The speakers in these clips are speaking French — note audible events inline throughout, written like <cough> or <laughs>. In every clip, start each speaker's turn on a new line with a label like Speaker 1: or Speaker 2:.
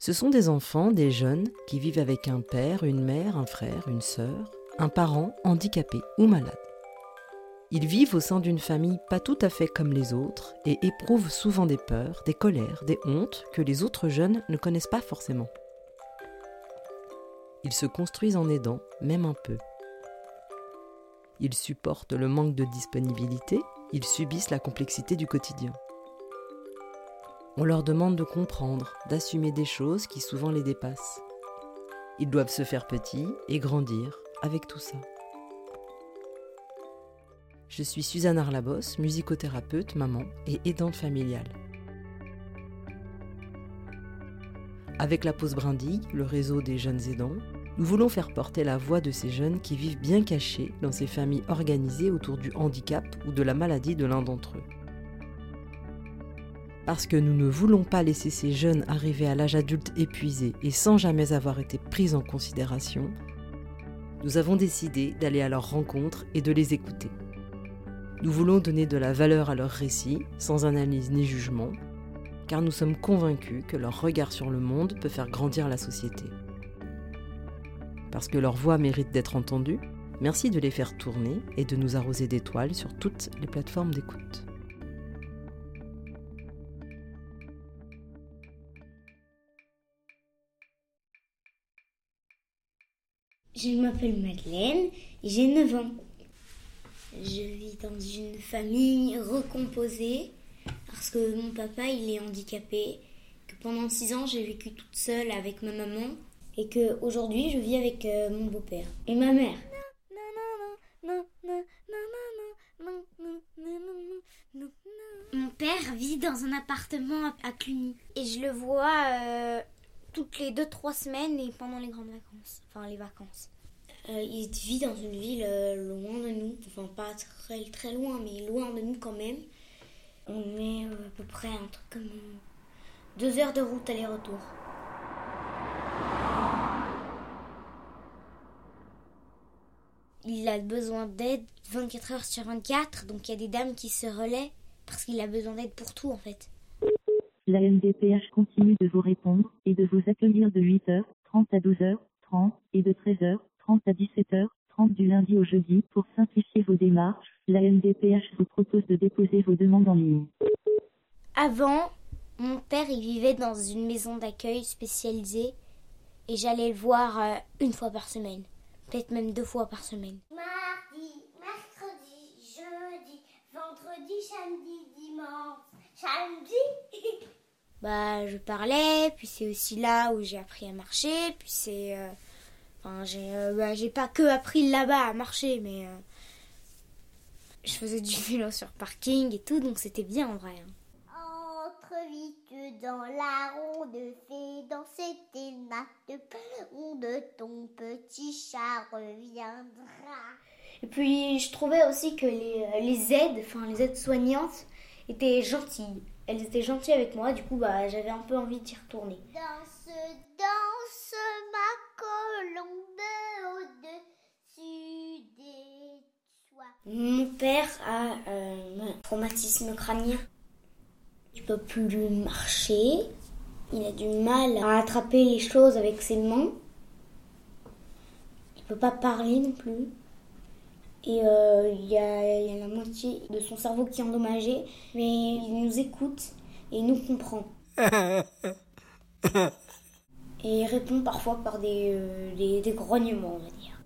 Speaker 1: Ce sont des enfants, des jeunes, qui vivent avec un père, une mère, un frère, une sœur, un parent handicapé ou malade. Ils vivent au sein d'une famille pas tout à fait comme les autres et éprouvent souvent des peurs, des colères, des hontes que les autres jeunes ne connaissent pas forcément. Ils se construisent en aidant, même un peu. Ils supportent le manque de disponibilité, ils subissent la complexité du quotidien. On leur demande de comprendre, d'assumer des choses qui souvent les dépassent. Ils doivent se faire petits et grandir avec tout ça. Je suis Suzanne Arlabos, musicothérapeute, maman et aidante familiale. Avec la pause brindille, le réseau des jeunes aidants, nous voulons faire porter la voix de ces jeunes qui vivent bien cachés dans ces familles organisées autour du handicap ou de la maladie de l'un d'entre eux parce que nous ne voulons pas laisser ces jeunes arriver à l'âge adulte épuisés et sans jamais avoir été pris en considération, nous avons décidé d'aller à leur rencontre et de les écouter. Nous voulons donner de la valeur à leurs récits, sans analyse ni jugement, car nous sommes convaincus que leur regard sur le monde peut faire grandir la société. Parce que leur voix mérite d'être entendue, merci de les faire tourner et de nous arroser d'étoiles sur toutes les plateformes d'écoute.
Speaker 2: Je m'appelle Madeleine, j'ai 9 ans. Je vis dans une famille recomposée parce que mon papa il est handicapé, que pendant 6 ans j'ai vécu toute seule avec ma maman et que aujourd'hui je vis avec euh, mon beau-père et ma mère. Mon père vit dans un appartement à Cluny et je le vois euh, toutes les 2-3 semaines et pendant les grandes vacances, enfin les vacances. Euh, il vit dans une ville euh, loin de nous, enfin pas très, très loin, mais loin de nous quand même. On met euh, à peu près un truc comme deux heures de route aller-retour. Il a besoin d'aide 24 heures sur 24, donc il y a des dames qui se relaient parce qu'il a besoin d'aide pour tout en fait.
Speaker 3: La MDPH continue de vous répondre et de vous accueillir de 8h30 à 12h30 et de 13h30 à 17h30 du lundi au jeudi pour simplifier vos démarches. La MDPH vous propose de déposer vos demandes en ligne.
Speaker 2: Avant, mon père il vivait dans une maison d'accueil spécialisée et j'allais le voir euh, une fois par semaine, peut-être même deux fois par semaine.
Speaker 4: Mardi, mercredi, jeudi, vendredi, samedi, dimanche, samedi.
Speaker 2: Bah, je parlais, puis c'est aussi là où j'ai appris à marcher, puis c'est. euh, Enfin, j'ai euh, bah, j'ai pas que appris là-bas à marcher, mais. euh, je faisais du <laughs> vélo sur parking et tout, donc c'était bien en vrai. hein.
Speaker 4: Entre vite dans la ronde, fais danser tes nattes, de ton petit chat reviendra.
Speaker 2: Et puis, je trouvais aussi que les, les aides, enfin les aides soignantes, étaient gentilles. Elles étaient gentilles avec moi, du coup, bah, j'avais un peu envie d'y retourner.
Speaker 4: Danse, danse ma colombe au-dessus des toits.
Speaker 2: Mon père a euh, un traumatisme crânien. Il peut plus marcher. Il a du mal à attraper les choses avec ses mains. Il peut pas parler non plus. Et euh, il y, a, il y a la moitié de son cerveau qui est endommagé, mais il nous écoute et il nous comprend. <laughs> Et il répond parfois par des, euh, des, des grognements, on va dire.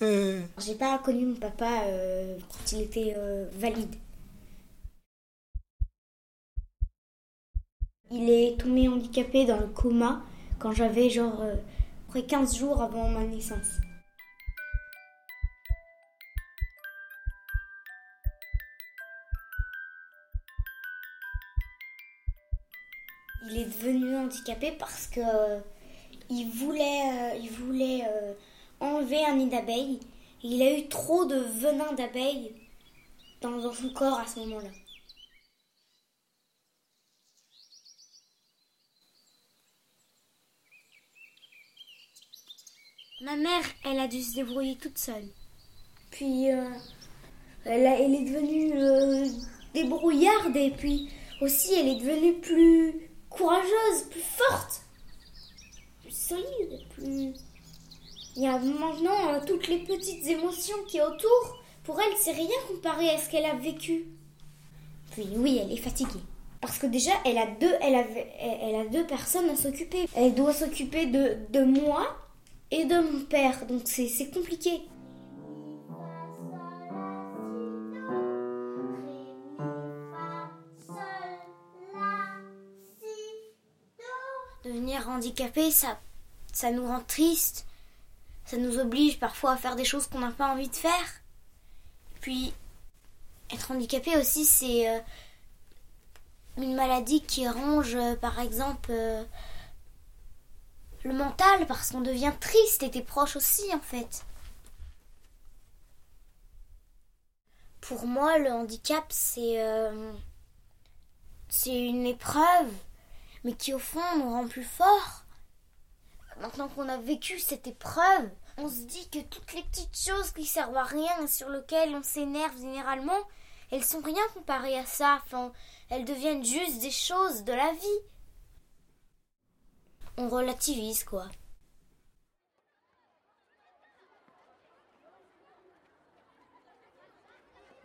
Speaker 2: <laughs> J'ai pas connu mon papa euh, quand il était valide. Il est tombé handicapé dans le coma quand j'avais genre euh, près 15 jours avant ma naissance. Il est devenu handicapé parce que euh, il voulait, euh, il voulait euh, enlever un nid d'abeilles. Et il a eu trop de venin d'abeilles dans, dans son corps à ce moment-là. Ma mère, elle a dû se débrouiller toute seule. Puis, euh, elle, a- elle est devenue euh, débrouillarde et puis aussi elle est devenue plus courageuse, plus forte, plus solide, plus... Il y a maintenant euh, toutes les petites émotions qui autour. Pour elle, c'est rien comparé à ce qu'elle a vécu. Puis oui, elle est fatiguée. Parce que déjà, elle a deux, elle elle a deux personnes à s'occuper. Elle doit s'occuper de, de moi et de mon père. Donc c'est compliqué. Devenir handicapé, ça, ça nous rend triste. Ça nous oblige parfois à faire des choses qu'on n'a pas envie de faire. Puis, être handicapé aussi, c'est euh, une maladie qui ronge, euh, par exemple, euh, le mental, parce qu'on devient triste et t'es proche aussi, en fait. Pour moi, le handicap, c'est c'est une épreuve, mais qui au fond nous rend plus forts. Maintenant qu'on a vécu cette épreuve, on se dit que toutes les petites choses qui servent à rien et sur lesquelles on s'énerve généralement, elles sont rien comparées à ça. Enfin, elles deviennent juste des choses de la vie. On relativise, quoi.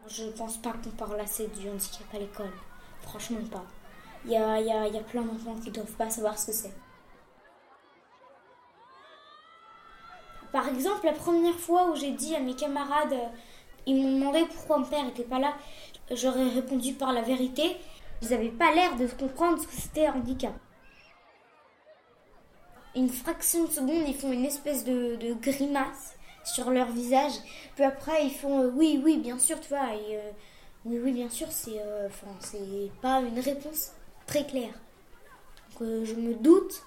Speaker 2: Je ne pense pas qu'on parle assez du handicap à l'école. Franchement pas. Il y a, y, a, y a plein d'enfants qui ne doivent pas savoir ce que c'est. Par exemple, la première fois où j'ai dit à mes camarades, euh, ils m'ont demandé pourquoi mon père n'était pas là, j'aurais répondu par la vérité. Ils n'avaient pas l'air de comprendre ce que c'était un handicap. Une fraction de seconde, ils font une espèce de, grimace sur leur visage. Puis après, ils font euh, oui, oui, bien sûr, tu vois. Et, euh, oui, oui, bien sûr, c'est enfin, c'est pas une réponse très claire. Donc, je me doute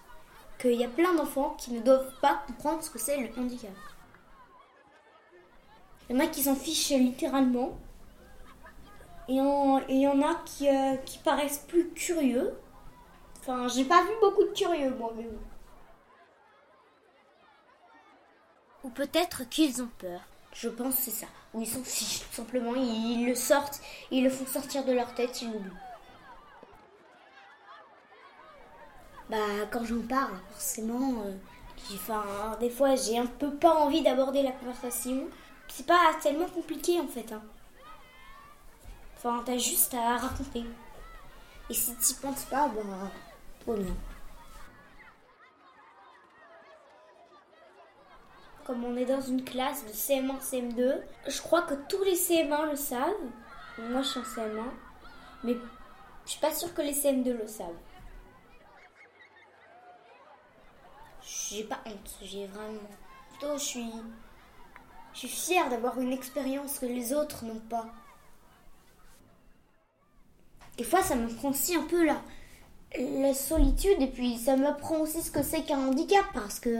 Speaker 2: qu'il y a plein d'enfants qui ne doivent pas comprendre ce que c'est le handicap. Il y en a qui s'en fichent littéralement. Et il y en a qui, euh, qui paraissent plus curieux. Enfin, j'ai pas vu beaucoup de curieux, moi, mais Ou peut-être qu'ils ont peur. Je pense que c'est ça. Ou ils s'en fichent, tout simplement. Ils le sortent, ils le font sortir de leur tête, ils l'oublient. Bah, quand j'en parle, forcément, euh, enfin, des fois, j'ai un peu pas envie d'aborder la conversation. C'est pas tellement compliqué en fait. Hein. Enfin, t'as juste à raconter. Et si t'y penses pas, bah, trop bien. Comme on est dans une classe de CM1, CM2, je crois que tous les CM1 le savent. Moi, je suis en CM1. Mais je suis pas sûre que les CM2 le savent. J'ai pas honte, j'ai vraiment. Plutôt, je suis. Je suis fière d'avoir une expérience que les autres n'ont pas. Des fois, ça me prend aussi un peu la, la solitude et puis ça m'apprend aussi ce que c'est qu'un handicap parce que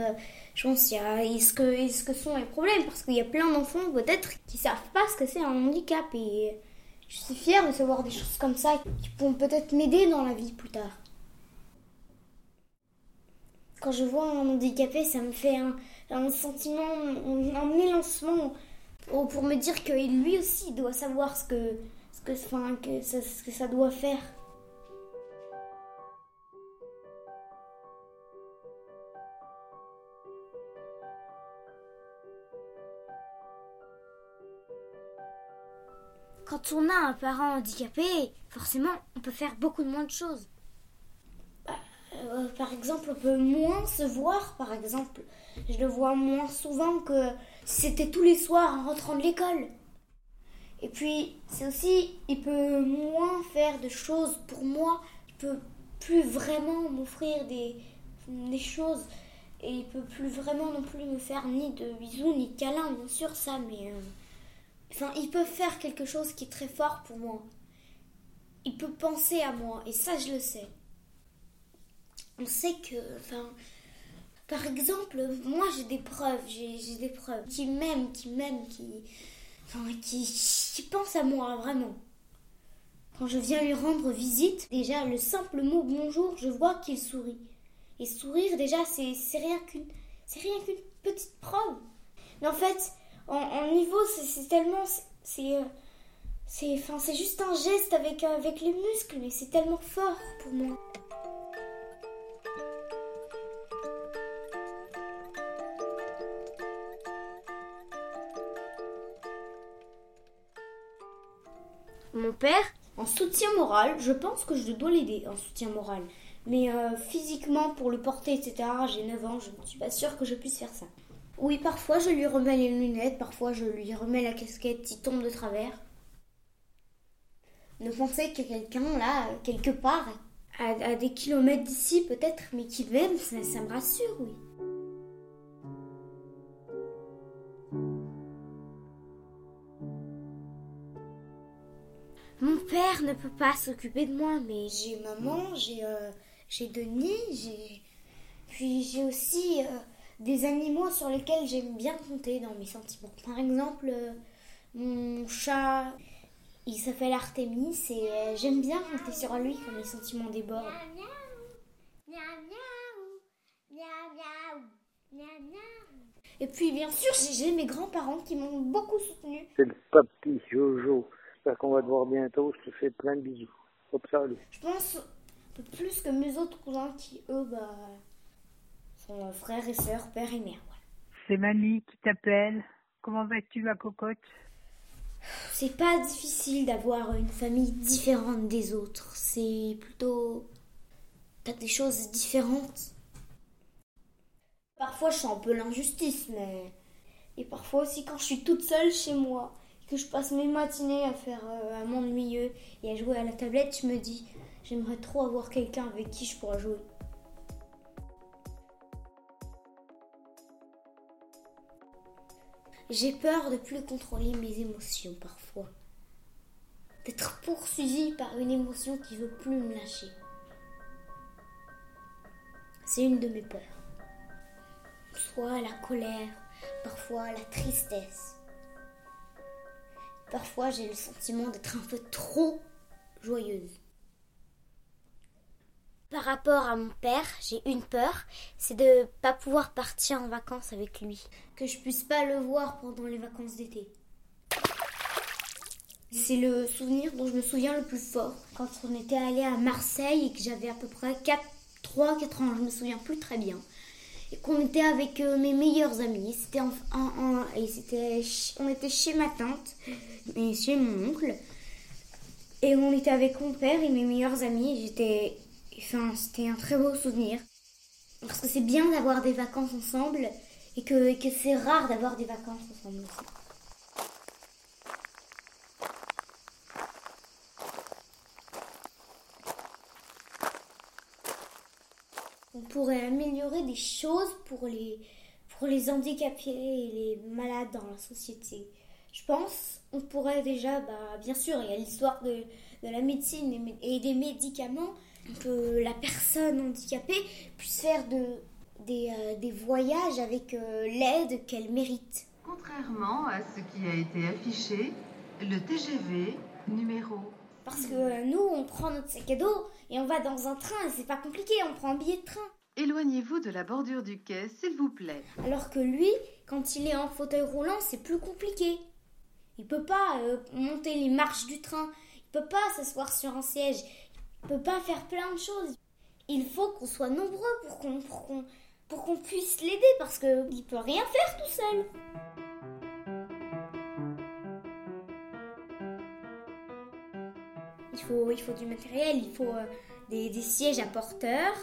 Speaker 2: je pense qu'il y a ce que, ce que sont les problèmes parce qu'il y a plein d'enfants peut-être qui savent pas ce que c'est un handicap et je suis fière de savoir des choses comme ça qui pourront peut-être m'aider dans la vie plus tard quand je vois un handicapé, ça me fait un, sentiment, un, élancement pour, me dire que lui aussi doit savoir ce que, ce que, enfin, que, ça, ce que ça doit faire. Quand on a un parent handicapé, forcément, on peut faire beaucoup de moins de choses. Par exemple, on peut moins se voir, par exemple. Je le vois moins souvent que c'était tous les soirs en rentrant de l'école. Et puis, c'est aussi, il peut moins faire de choses pour moi. Il peut plus vraiment m'offrir des, des choses. Et il peut plus vraiment non plus me faire ni de bisous, ni de câlins, bien sûr, ça, mais. Euh, enfin, il peut faire quelque chose qui est très fort pour moi. Il peut penser à moi, et ça, je le sais on sait que, enfin, par exemple, moi j'ai des preuves, j'ai des preuves qui m'aiment, qui m'aiment, qui, enfin, qui, qui pensent à moi vraiment. Quand je viens lui rendre visite, déjà le simple mot bonjour, je vois qu'il sourit. Et sourire, déjà, c'est rien qu'une c'est rien qu'une petite preuve. Mais en fait, en, niveau, c'est tellement c'est c'est enfin c'est juste un geste avec avec les muscles, mais c'est tellement fort pour moi. Père, en soutien moral, je pense que je dois l'aider en soutien moral. Mais euh, physiquement, pour le porter, etc., j'ai 9 ans, je ne suis pas sûre que je puisse faire ça. Oui, parfois je lui remets les lunettes, parfois je lui remets la casquette qui tombe de travers. Ne penser que quelqu'un, là, quelque part, à, des kilomètres d'ici peut-être, mais qui m'aime, ça, ça me rassure, oui. Mon père ne peut pas s'occuper de moi, mais j'ai maman, j'ai euh, j'ai Denis, j'ai puis j'ai aussi euh, des animaux sur lesquels j'aime bien compter dans mes sentiments. Par exemple, euh, mon chat, il s'appelle Artemis et j'aime bien compter sur lui quand mes sentiments débordent. Et puis bien sûr, j'ai mes grands-parents qui m'ont beaucoup soutenu.
Speaker 5: C'est le papy Jojo. J'espère qu'on va te voir bientôt. Je te fais plein de bisous. Hop, salut.
Speaker 2: Je pense un peu plus que mes autres cousins qui, eux, bah, sont frères et sœurs, père et mère.
Speaker 6: C'est mamie qui t'appelle. Comment vas-tu, ma cocotte?
Speaker 2: C'est pas difficile d'avoir une famille différente des autres. C'est plutôt. Pas des choses différentes. Parfois, je sens un peu l'injustice, mais. Et parfois aussi quand je suis toute seule chez moi que je passe mes matinées à faire euh, un m'ennuyeux et à jouer à la tablette, je me dis j'aimerais trop avoir quelqu'un avec qui je pourrais jouer. J'ai peur de plus contrôler mes émotions parfois. D'être poursuivi par une émotion qui veut plus me lâcher. C'est une de mes peurs. Soit la colère, parfois la tristesse Parfois, j'ai le sentiment d'être un peu trop joyeuse. Par rapport à mon père, j'ai une peur, c'est de pas pouvoir partir en vacances avec lui, que je puisse pas le voir pendant les vacances d'été. C'est le souvenir dont je me souviens le plus fort. Quand on était allé à Marseille et que j'avais à peu près 4, 3, 4 ans, je me souviens plus très bien qu'on était avec euh, mes meilleurs amis. C'était en, et c'était on était chez ma tante et chez mon oncle et on était avec mon père et mes meilleurs amis. J'étais, enfin, c'était un très beau souvenir parce que c'est bien d'avoir des vacances ensemble et que, que c'est rare d'avoir des vacances ensemble aussi. On pourrait améliorer des choses pour les, pour les handicapés et les malades dans la société. Je pense on pourrait déjà, bah, bien sûr, il y a l'histoire de, de, la médecine et des médicaments, que la personne handicapée puisse faire de, des, euh, des voyages avec euh, l'aide qu'elle mérite.
Speaker 7: Contrairement à ce qui a été affiché, le TGV numéro
Speaker 2: parce que euh, nous, on prend notre sac à dos et on va dans un train et c'est pas compliqué, on prend un billet de train.
Speaker 7: Éloignez-vous de la bordure du quai, s'il vous plaît.
Speaker 2: Alors que lui, quand il est en fauteuil roulant, c'est plus compliqué. Il peut pas euh, monter les marches du train, il peut pas s'asseoir sur un siège, il peut pas faire plein de choses. Il faut qu'on soit nombreux pour qu'on pour qu'on puisse l'aider parce qu'il peut rien faire tout seul. Faut, il faut du matériel, il faut euh, des, sièges à porteurs,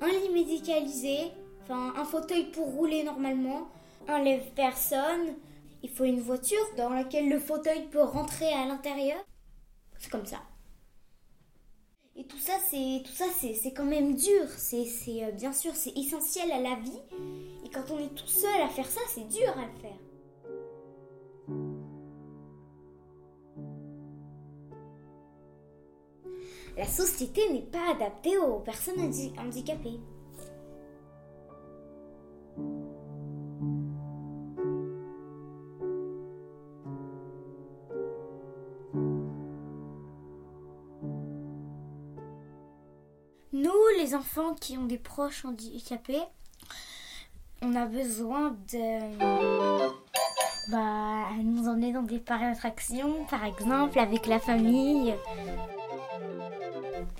Speaker 2: un lit médicalisé, enfin un fauteuil pour rouler normalement, un lève-personne. Il faut une voiture dans laquelle le fauteuil peut rentrer à l'intérieur. C'est comme ça. Et tout ça, c'est tout ça, c'est quand même dur. C'est euh, bien sûr, c'est essentiel à la vie. Et quand on est tout seul à faire ça, c'est dur à le faire. La société n'est pas adaptée aux personnes handicapées. Nous, les enfants qui ont des proches handicapés, on a besoin de bah, nous emmener dans des parcs d'attractions, par exemple, avec la famille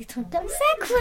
Speaker 2: des trucs comme ça, quoi.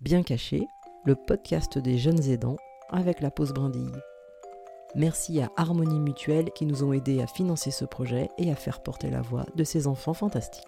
Speaker 1: Bien caché, le podcast des jeunes aidants avec la pause brindille. Merci à Harmonie Mutuelle qui nous ont aidés à financer ce projet et à faire porter la voix de ces enfants fantastiques.